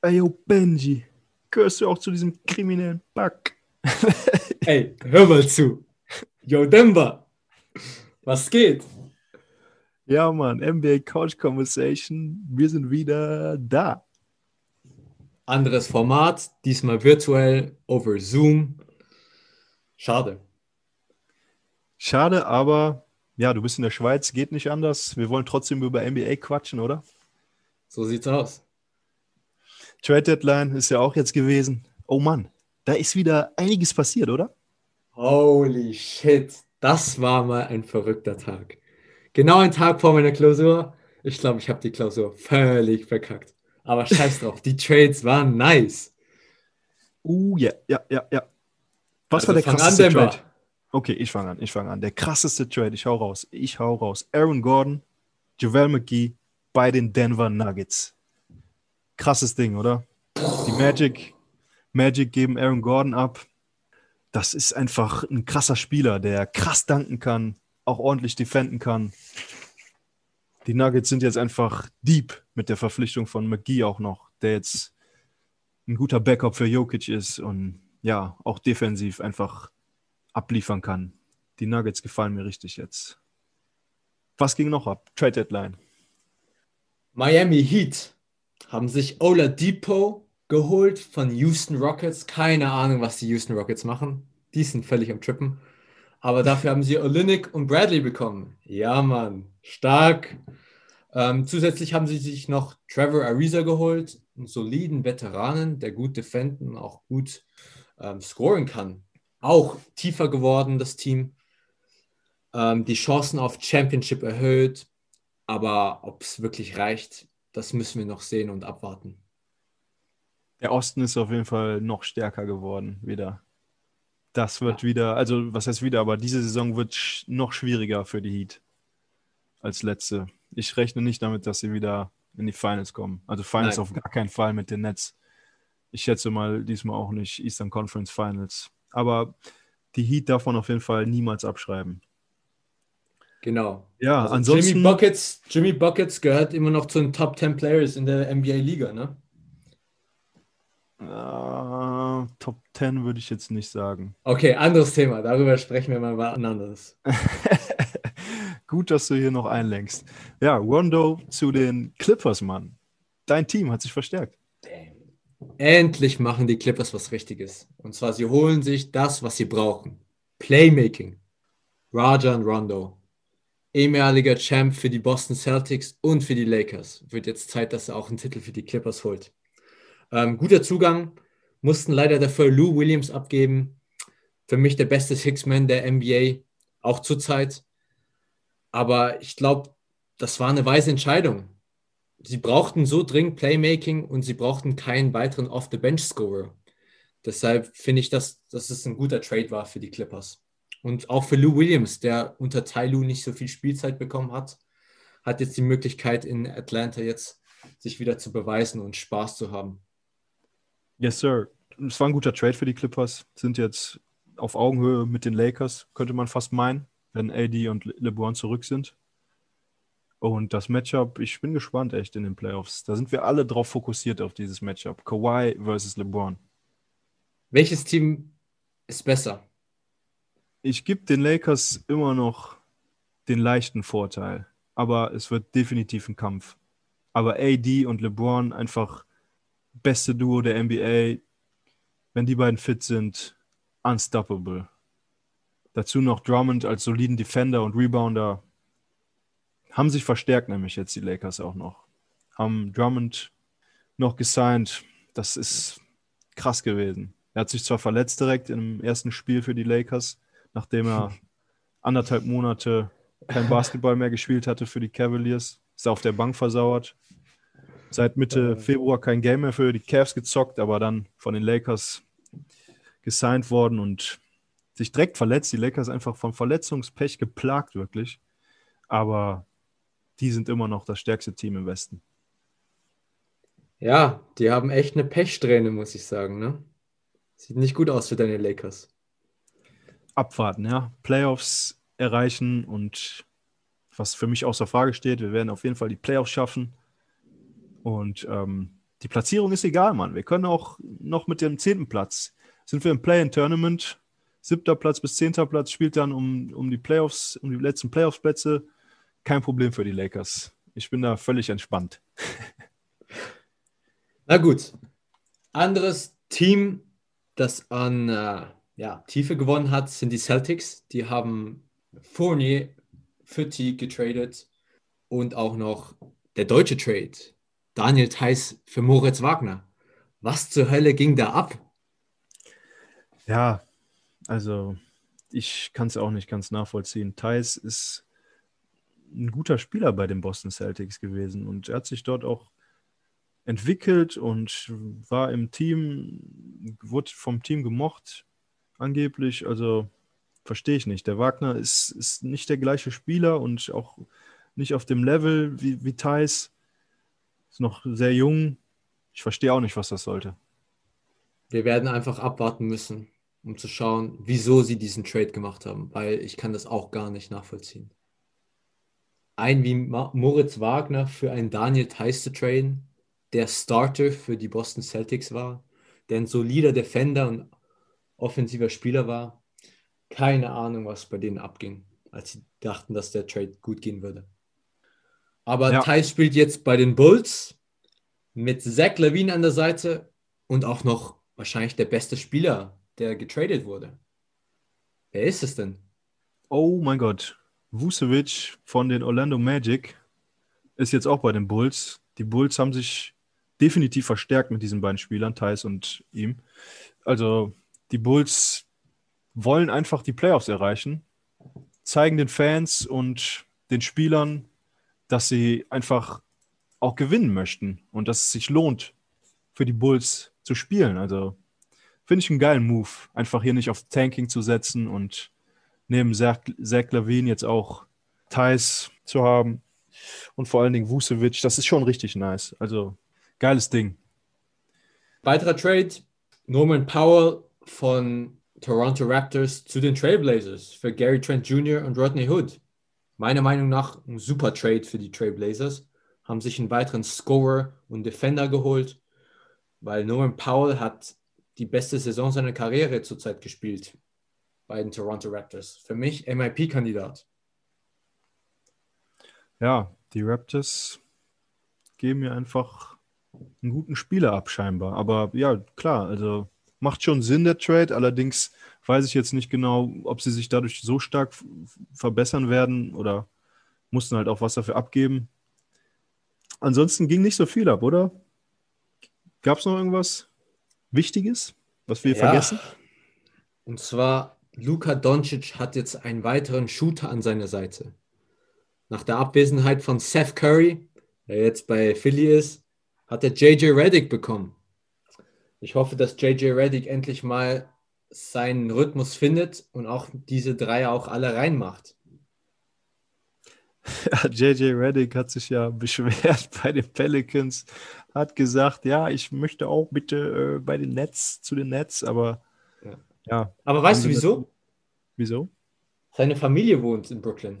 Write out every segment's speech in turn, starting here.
Ey, yo, Benji, gehörst du auch zu diesem kriminellen Pack? Ey, hör mal zu. Yo, Denver. Was geht? Ja, Mann, NBA Couch Conversation. Wir sind wieder da. Anderes Format, diesmal virtuell over Zoom. Schade. Schade, aber ja, du bist in der Schweiz, geht nicht anders. Wir wollen trotzdem über NBA quatschen, oder? So sieht's aus. Trade Deadline ist ja auch jetzt gewesen. Oh Mann, da ist wieder einiges passiert, oder? Holy shit, das war mal ein verrückter Tag. Genau ein Tag vor meiner Klausur. Ich glaube, ich habe die Klausur völlig verkackt. Aber scheiß drauf, die Trades waren nice. Uh, ja, ja, ja, ja. Was Also war der an, krasseste Denver. Trade? Okay, ich fange an, ich fange an. Der krasseste Trade, ich hau raus, ich hau raus. Aaron Gordon, JaVale McGee bei den Denver Nuggets. Krasses Ding, oder? Die Magic, Magic geben Aaron Gordon ab. Das ist einfach ein krasser Spieler, der krass danken kann, auch ordentlich defenden kann. Die Nuggets sind jetzt einfach deep mit der Verpflichtung von McGee auch noch, der jetzt ein guter Backup für Jokic ist und ja, auch defensiv einfach abliefern kann. Die Nuggets gefallen mir richtig jetzt. Was ging noch ab? Trade Deadline. Miami Heat haben sich Oladipo geholt von Houston Rockets. Keine Ahnung, was die Houston Rockets machen. Die sind völlig am Trippen. Aber dafür haben sie Olynyk und Bradley bekommen. Ja, Mann. Stark. Ähm, zusätzlich haben sie sich noch Trevor Ariza geholt, einen soliden Veteranen, der gut defenden auch gut ähm, scoren kann. Auch tiefer geworden, das Team. Ähm, die Chancen auf Championship erhöht. Aber ob es wirklich reicht, das müssen wir noch sehen und abwarten. Der Osten ist auf jeden Fall noch stärker geworden wieder. Das wird wieder, also was heißt wieder, aber diese Saison wird sch noch schwieriger für die Heat als letzte. Ich rechne nicht damit, dass sie wieder in die Finals kommen. Also Finals Nein. auf gar keinen Fall mit den Nets. Ich schätze mal diesmal auch nicht Eastern Conference Finals. Aber die Heat darf man auf jeden Fall niemals abschreiben. Genau. Ja, Also ansonsten. Jimmy Buckets, Jimmy Buckets gehört immer noch zu den Top 10 Players in der NBA-Liga, ne? Äh, Top 10 würde ich jetzt nicht sagen. Okay, anderes Thema. Darüber sprechen wir mal wann anderes. Gut, dass du hier noch einlenkst. Ja, Rondo zu den Clippers, Mann. Dein Team hat sich verstärkt. Endlich machen die Clippers was Richtiges. Und zwar, sie holen sich das, was sie brauchen. Playmaking. Rajan Rondo. Ehemaliger Champ für die Boston Celtics und für die Lakers. Wird jetzt Zeit, dass er auch einen Titel für die Clippers holt. Ähm, guter Zugang. Mussten leider dafür Lou Williams abgeben. Für mich der beste Six-Man der NBA. Auch zurzeit. Aber ich glaube, das war eine weise Entscheidung. Sie brauchten so dringend Playmaking und sie brauchten keinen weiteren Off-the-Bench-Scorer. Deshalb finde ich, dass, dass es ein guter Trade war für die Clippers. Und auch für Lou Williams, der unter Ty Lue nicht so viel Spielzeit bekommen hat, hat jetzt die Möglichkeit in Atlanta jetzt sich wieder zu beweisen und Spaß zu haben. Yes, sir. Es war ein guter Trade für die Clippers. Sind jetzt auf Augenhöhe mit den Lakers, könnte man fast meinen, wenn AD und Le- LeBron zurück sind. Und das Matchup, ich bin gespannt echt in den Playoffs. Da sind wir alle drauf fokussiert auf dieses Matchup. Kawhi versus LeBron. Welches Team ist besser? Ich gebe den Lakers immer noch den leichten Vorteil, aber es wird definitiv ein Kampf. Aber AD und LeBron einfach beste Duo der NBA, wenn die beiden fit sind, unstoppable. Dazu noch Drummond als soliden Defender und Rebounder. Haben sich verstärkt, nämlich jetzt die Lakers auch noch. Haben Drummond noch gesigned. Das ist krass gewesen. Er hat sich zwar verletzt direkt im ersten Spiel für die Lakers, nachdem er anderthalb Monate kein Basketball mehr gespielt hatte für die Cavaliers. Ist auf der Bank versauert. Seit Mitte Februar kein Game mehr für die Cavs gezockt, aber dann von den Lakers gesigned worden und sich direkt verletzt. Die Lakers einfach vom Verletzungspech geplagt, wirklich. Aber die sind immer noch das stärkste Team im Westen. Ja, die haben echt eine Pechsträhne, muss ich sagen. Ne? Sieht nicht gut aus für deine Lakers. Abwarten, ja. Playoffs erreichen und was für mich außer Frage steht, wir werden auf jeden Fall die Playoffs schaffen. Und ähm, die Platzierung ist egal, Mann. Wir können auch noch mit dem zehnten Platz, sind wir im Play-in-Tournament, siebter Platz bis zehnter Platz, spielt dann um, um die Playoffs, um die letzten Playoffs-Plätze. Kein Problem für die Lakers. Ich bin da völlig entspannt. Na gut. Anderes Team, das an äh, ja, Tiefe gewonnen hat, sind die Celtics. Die haben Fournier für T getradet und auch noch der deutsche Trade. Daniel Theiss für Moritz Wagner. Was zur Hölle ging da ab? Ja, also ich kann es auch nicht ganz nachvollziehen. Theiss ist ein guter Spieler bei den Boston Celtics gewesen und er hat sich dort auch entwickelt und war im Team, wurde vom Team gemocht, angeblich. Also verstehe ich nicht. Der Wagner ist, ist nicht der gleiche Spieler und auch nicht auf dem Level wie, wie Thais. Ist noch sehr jung. Ich verstehe auch nicht, was das sollte. Wir werden einfach abwarten müssen, um zu schauen, wieso sie diesen Trade gemacht haben, weil ich kann das auch gar nicht nachvollziehen. Ein wie Moritz Wagner für einen Daniel Theiss zu traden, der Starter für die Boston Celtics war, der ein solider Defender und offensiver Spieler war. Keine Ahnung, was bei denen abging, als sie dachten, dass der Trade gut gehen würde. Aber ja. Thais spielt jetzt bei den Bulls mit Zach Levine an der Seite und auch noch wahrscheinlich der beste Spieler, der getradet wurde. Wer ist es denn? Oh mein Gott. Vucevic von den Orlando Magic ist jetzt auch bei den Bulls. Die Bulls haben sich definitiv verstärkt mit diesen beiden Spielern, Thais und ihm. Also die Bulls wollen einfach die Playoffs erreichen, zeigen den Fans und den Spielern, dass sie einfach auch gewinnen möchten und dass es sich lohnt, für die Bulls zu spielen. Also finde ich einen geilen Move, einfach hier nicht auf Tanking zu setzen und neben Zach, Zach Lavine jetzt auch Thais zu haben und vor allen Dingen Vucevic. Das ist schon richtig nice. Also Geiles Ding. Weiterer Trade: Norman Powell von Toronto Raptors zu den Trailblazers für Gary Trent Jr. und Rodney Hood. Meiner Meinung nach ein super Trade für die Trailblazers. Haben sich einen weiteren Scorer und Defender geholt, weil Norman Powell hat die beste Saison seiner Karriere zurzeit gespielt bei den Toronto Raptors. Für mich MIP-Kandidat. Ja, die Raptors geben mir einfach einen guten Spieler ab, scheinbar. Aber ja, klar, also macht schon Sinn, der Trade. Allerdings weiß ich jetzt nicht genau, ob sie sich dadurch so stark verbessern werden oder mussten halt auch was dafür abgeben. Ansonsten ging nicht so viel ab, oder? Gab es noch irgendwas Wichtiges, was wir ja. vergessen? Und zwar, Luka Doncic hat jetzt einen weiteren Shooter an seiner Seite. Nach der Abwesenheit von Seth Curry, der jetzt bei Philly ist, hat er JJ Reddick bekommen. Ich hoffe, dass JJ Reddick endlich mal seinen Rhythmus findet und auch diese drei auch alle reinmacht. Ja, JJ Reddick hat sich ja beschwert bei den Pelicans, hat gesagt, ja, ich möchte auch bitte äh, bei den Nets zu den Nets, aber ja. ja aber weißt du wieso? Wieso? Seine Familie wohnt in Brooklyn.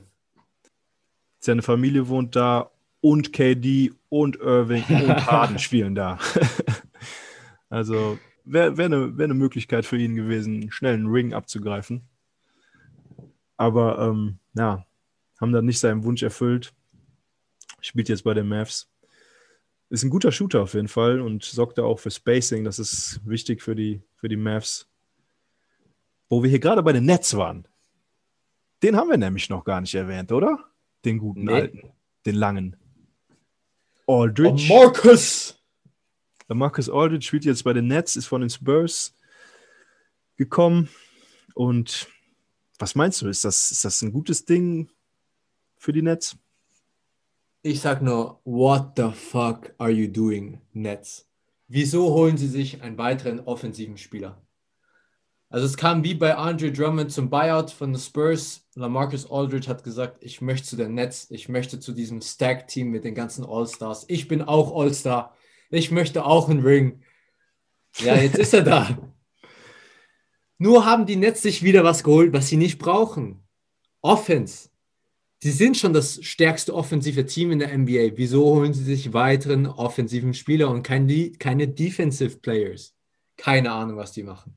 Seine Familie wohnt da und KD und Irving und Harden spielen da. Also wäre wär eine wär ne Möglichkeit für ihn gewesen, schnell einen Ring abzugreifen. Aber ähm, ja, haben dann nicht seinen Wunsch erfüllt. Spielt jetzt bei den Mavs. Ist ein guter Shooter auf jeden Fall und sorgt da auch für Spacing. Das ist wichtig für die, für die Mavs. Wo wir hier gerade bei den Nets waren. Den haben wir nämlich noch gar nicht erwähnt, oder? Den guten nee. alten, den langen. Aldridge. Marcus! Marcus Aldridge spielt jetzt bei den Nets, ist von den Spurs gekommen. Und was meinst du? Ist das, ist das ein gutes Ding für die Nets? Ich sag nur, what the fuck are you doing, Nets? Wieso holen sie sich einen weiteren offensiven Spieler? Also es kam wie bei Andre Drummond zum Buyout von den Spurs. Lamarcus Aldridge hat gesagt, ich möchte zu den Nets, ich möchte zu diesem Stack-Team mit den ganzen All-Stars. Ich bin auch All-Star. Ich möchte auch einen Ring. Ja, jetzt ist er da. Nur haben die Nets sich wieder was geholt, was sie nicht brauchen. Offense. Sie sind schon das stärkste offensive Team in der NBA. Wieso holen sie sich weiteren offensiven Spieler und keine, keine Defensive Players? Keine Ahnung, was die machen.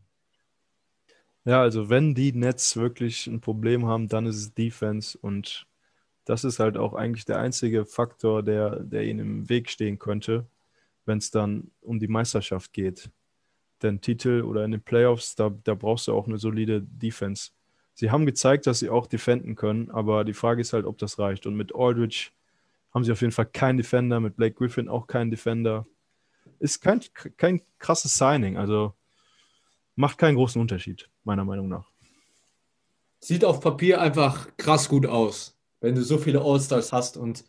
Ja, also wenn die Nets wirklich ein Problem haben, dann ist es Defense und das ist halt auch eigentlich der einzige Faktor, der, der ihnen im Weg stehen könnte, wenn es dann um die Meisterschaft geht. Denn Titel oder in den Playoffs, da, da brauchst du auch eine solide Defense. Sie haben gezeigt, dass sie auch defenden können, aber die Frage ist halt, ob das reicht. Und mit Aldridge haben sie auf jeden Fall keinen Defender, mit Blake Griffin auch keinen Defender. Ist kein, kein krasses Signing, also macht keinen großen Unterschied, meiner Meinung nach. Sieht auf Papier einfach krass gut aus, wenn du so viele All-Stars hast und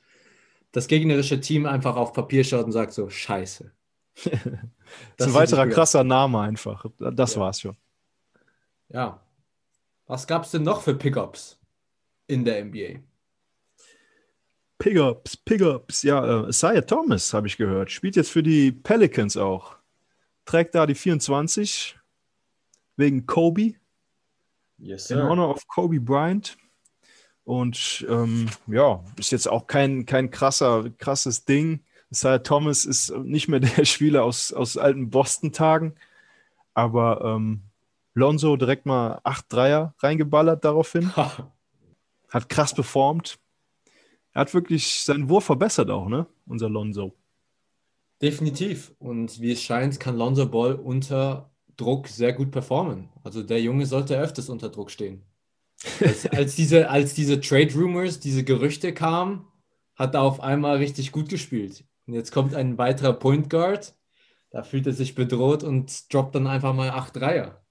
das gegnerische Team einfach auf Papier schaut und sagt so, scheiße. das ist ein weiterer krasser Name einfach. Das ja. war's schon. Ja. Was gab es denn noch für Pickups in der NBA? Pickups, Pickups. Ja, äh, Isaiah Thomas, habe ich gehört. Spielt jetzt für die Pelicans auch. Trägt da die 24 wegen Kobe. Yes, sir. In honor of Kobe Bryant. Und ähm, ja, ist jetzt auch kein, kein krasser, krasses Ding. Isaiah Thomas ist nicht mehr der Spieler aus, aus alten Boston-Tagen. Aber ähm, Lonzo direkt mal acht Dreier reingeballert daraufhin. hat krass performt. Er hat wirklich seinen Wurf verbessert auch, ne? Unser Lonzo. Definitiv. Und wie es scheint, kann Lonzo Ball unter Druck sehr gut performen. Also der Junge sollte öfters unter Druck stehen. Als, als, diese, als diese Trade Rumors, diese Gerüchte kamen, hat er auf einmal richtig gut gespielt. Und jetzt kommt ein weiterer Point Guard, da fühlt er sich bedroht und droppt dann einfach mal acht Dreier.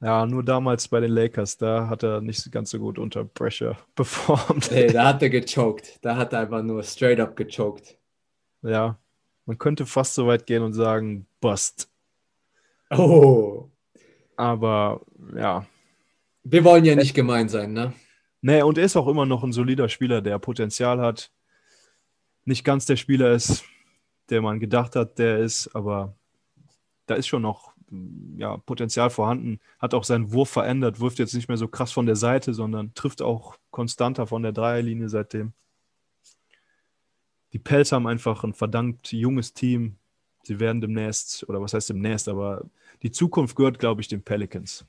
Ja, nur damals bei den Lakers, da hat er nicht ganz so gut unter Pressure performt. Nee, da hat er gechoked. Da hat er einfach nur straight up gechoked. Ja, man könnte fast so weit gehen und sagen, Bust. Oh. Aber ja. Wir wollen ja nicht gemein sein, ne? Nee, und er ist auch immer noch ein solider Spieler, der Potenzial hat. Nicht ganz der Spieler ist, der man gedacht hat, der ist, aber da ist schon noch ja, Potenzial vorhanden. Hat auch seinen Wurf verändert, wirft jetzt nicht mehr so krass von der Seite, sondern trifft auch konstanter von der Dreierlinie seitdem. Die Pelz haben einfach ein verdammt junges Team, sie werden demnächst, oder was heißt demnächst, aber die Zukunft gehört, glaube ich, den Pelicans.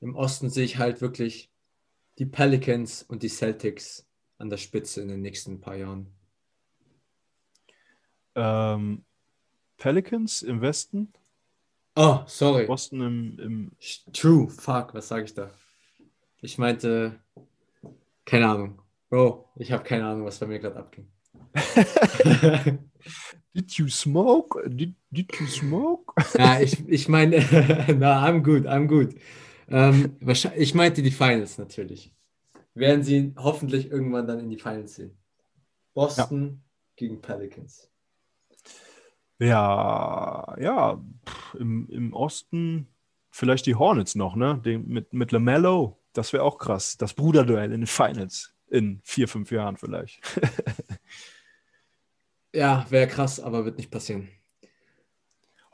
Im Osten sehe ich halt wirklich die Pelicans und die Celtics an der Spitze in den nächsten paar Jahren. Ähm, Pelicans im Westen? Oh, sorry. Boston im, im True, fuck, was sage ich da? Ich meinte, keine Ahnung. Bro, ich habe keine Ahnung, was bei mir gerade abging. Did you smoke? Did, did you smoke? ja, ich, ich meine, na, I'm good, I'm good. Ähm, ich meinte die Finals natürlich. Werden sie hoffentlich irgendwann dann in die Finals sehen. Boston ja. gegen Pelicans. Ja, ja, im, im Osten vielleicht die Hornets noch, ne? Den, mit, mit LaMelo, das wäre auch krass. Das Bruderduell in den Finals in vier, fünf Jahren vielleicht. Ja, wäre krass, aber wird nicht passieren.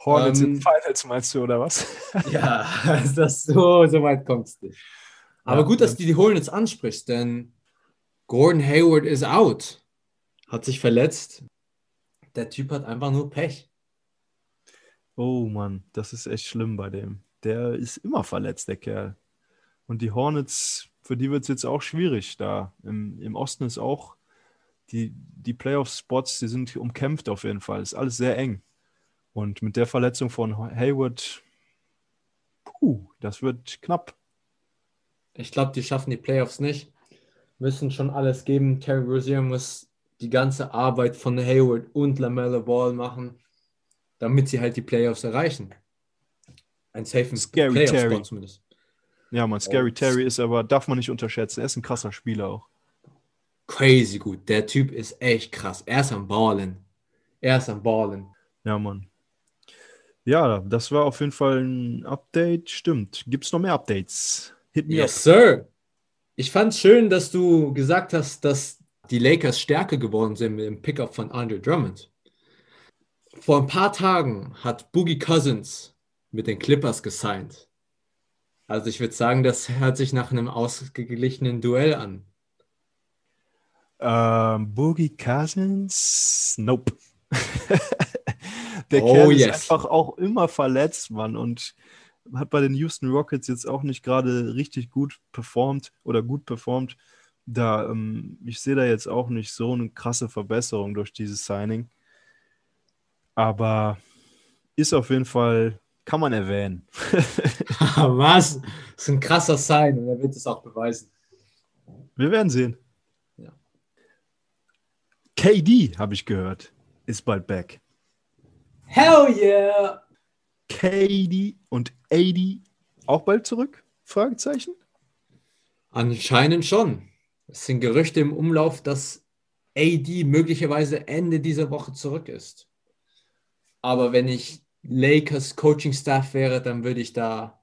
Hornets ähm, in Finals meinst du, oder was? ja, das so, so weit es nicht. Aber ja, gut, dass du die Hornets ansprichst, denn Gordon Hayward ist out. Hat sich verletzt. Der Typ hat einfach nur Pech. Oh Mann, das ist echt schlimm bei dem. Der ist immer verletzt, der Kerl. Und die Hornets, für die wird es jetzt auch schwierig da. Im, Im Osten ist auch die, die Playoff-Spots, die sind umkämpft auf jeden Fall. Ist alles sehr eng. Und mit der Verletzung von Hayward, puh, das wird knapp. Ich glaube, die schaffen die Playoffs nicht. Müssen schon alles geben. Terry Rozier muss die ganze Arbeit von Hayward und LaMelo Ball machen, damit sie halt die Playoffs erreichen. Ein safe Scary Terry. zumindest. Ja, man, Scary oh. Terry ist aber, darf man nicht unterschätzen. Er ist ein krasser Spieler auch crazy gut. Der Typ ist echt krass. Er ist am Ballen. Er ist am Ballen. Ja, Mann. Ja, das war auf jeden Fall ein Update. Stimmt. Gibt es noch mehr Updates? Hit me yes, up. Sir. Ich fand es schön, dass du gesagt hast, dass die Lakers stärker geworden sind mit dem Pickup von Andre Drummond. Vor ein paar Tagen hat Boogie Cousins mit den Clippers gesigned. Also ich würde sagen, das hört sich nach einem ausgeglichenen Duell an. Ähm, Boogie Cousins? Nope. Der Oh, Kerl ist yes. einfach auch immer verletzt, Mann. Und hat bei den Houston Rockets jetzt auch nicht gerade richtig gut performt oder gut performt. Da, ähm, ich sehe da jetzt auch nicht so eine krasse Verbesserung durch dieses Signing. Aber ist auf jeden Fall, kann man erwähnen. Was? Das ist ein krasser Sign und er wird es auch beweisen. Wir werden sehen. Ja. KD, habe ich gehört, ist bald back. Hell yeah! KD und AD auch bald zurück? Fragezeichen. Anscheinend schon. Es sind Gerüchte im Umlauf, dass AD möglicherweise Ende dieser Woche zurück ist. Aber wenn ich Lakers Coaching Staff wäre, dann würde ich da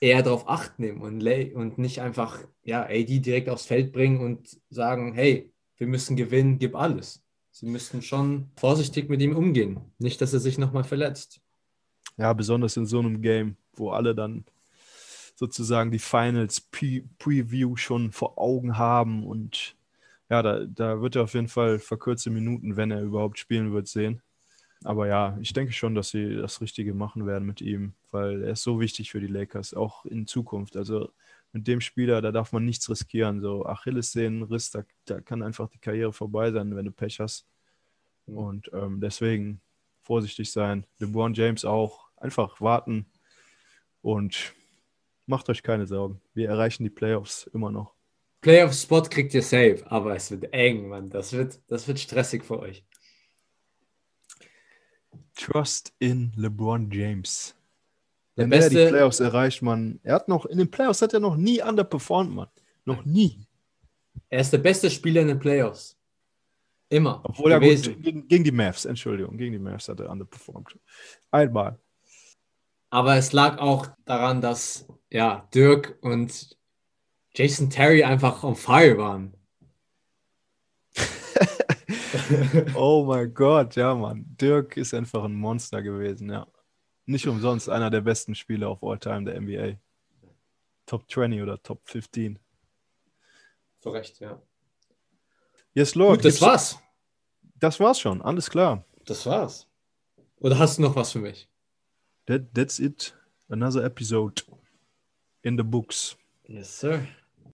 eher darauf Acht nehmen und, und nicht einfach ja, AD direkt aufs Feld bringen und sagen, hey, wir müssen gewinnen, gib alles. Sie müssten schon vorsichtig mit ihm umgehen. Nicht, dass er sich nochmal verletzt. Ja, besonders in so einem Game, wo alle dann sozusagen die Finals Pre Preview schon vor Augen haben und ja, da, da wird er auf jeden Fall verkürzte Minuten, wenn er überhaupt spielen wird, sehen. Aber ja, ich denke schon, dass sie das Richtige machen werden mit ihm, weil er ist so wichtig für die Lakers, auch in Zukunft. Also mit dem Spieler, da darf man nichts riskieren. So Achillessehnenriss, da, da kann einfach die Karriere vorbei sein, wenn du Pech hast. Und ähm, deswegen vorsichtig sein. LeBron James auch. Einfach warten und macht euch keine Sorgen. Wir erreichen die Playoffs immer noch. Playoff-Spot kriegt ihr safe, aber es wird eng, Mann. Das wird, das wird stressig für euch. Trust in LeBron James. Der Wenn er die Playoffs erreicht, man, er hat noch, in den Playoffs hat er noch nie underperformed, man. Noch nie. er ist der beste Spieler in den Playoffs. Immer. Obwohl er gut, gegen, gegen die Mavs, Entschuldigung, gegen die Mavs hat er underperformed. Einmal. Aber es lag auch daran, dass ja, Dirk und Jason Terry einfach on fire waren. Oh mein Gott, ja, Mann. Dirk ist einfach ein Monster gewesen, ja. Nicht umsonst einer der besten Spieler of all time der NBA. Top 20 oder Top 15. Zu Recht, ja. Yes, Lord. Gut, das war's. Das war's schon, alles klar. Das war's. Oder hast du noch was für mich? That, that's it. Another episode in the books. Yes, sir.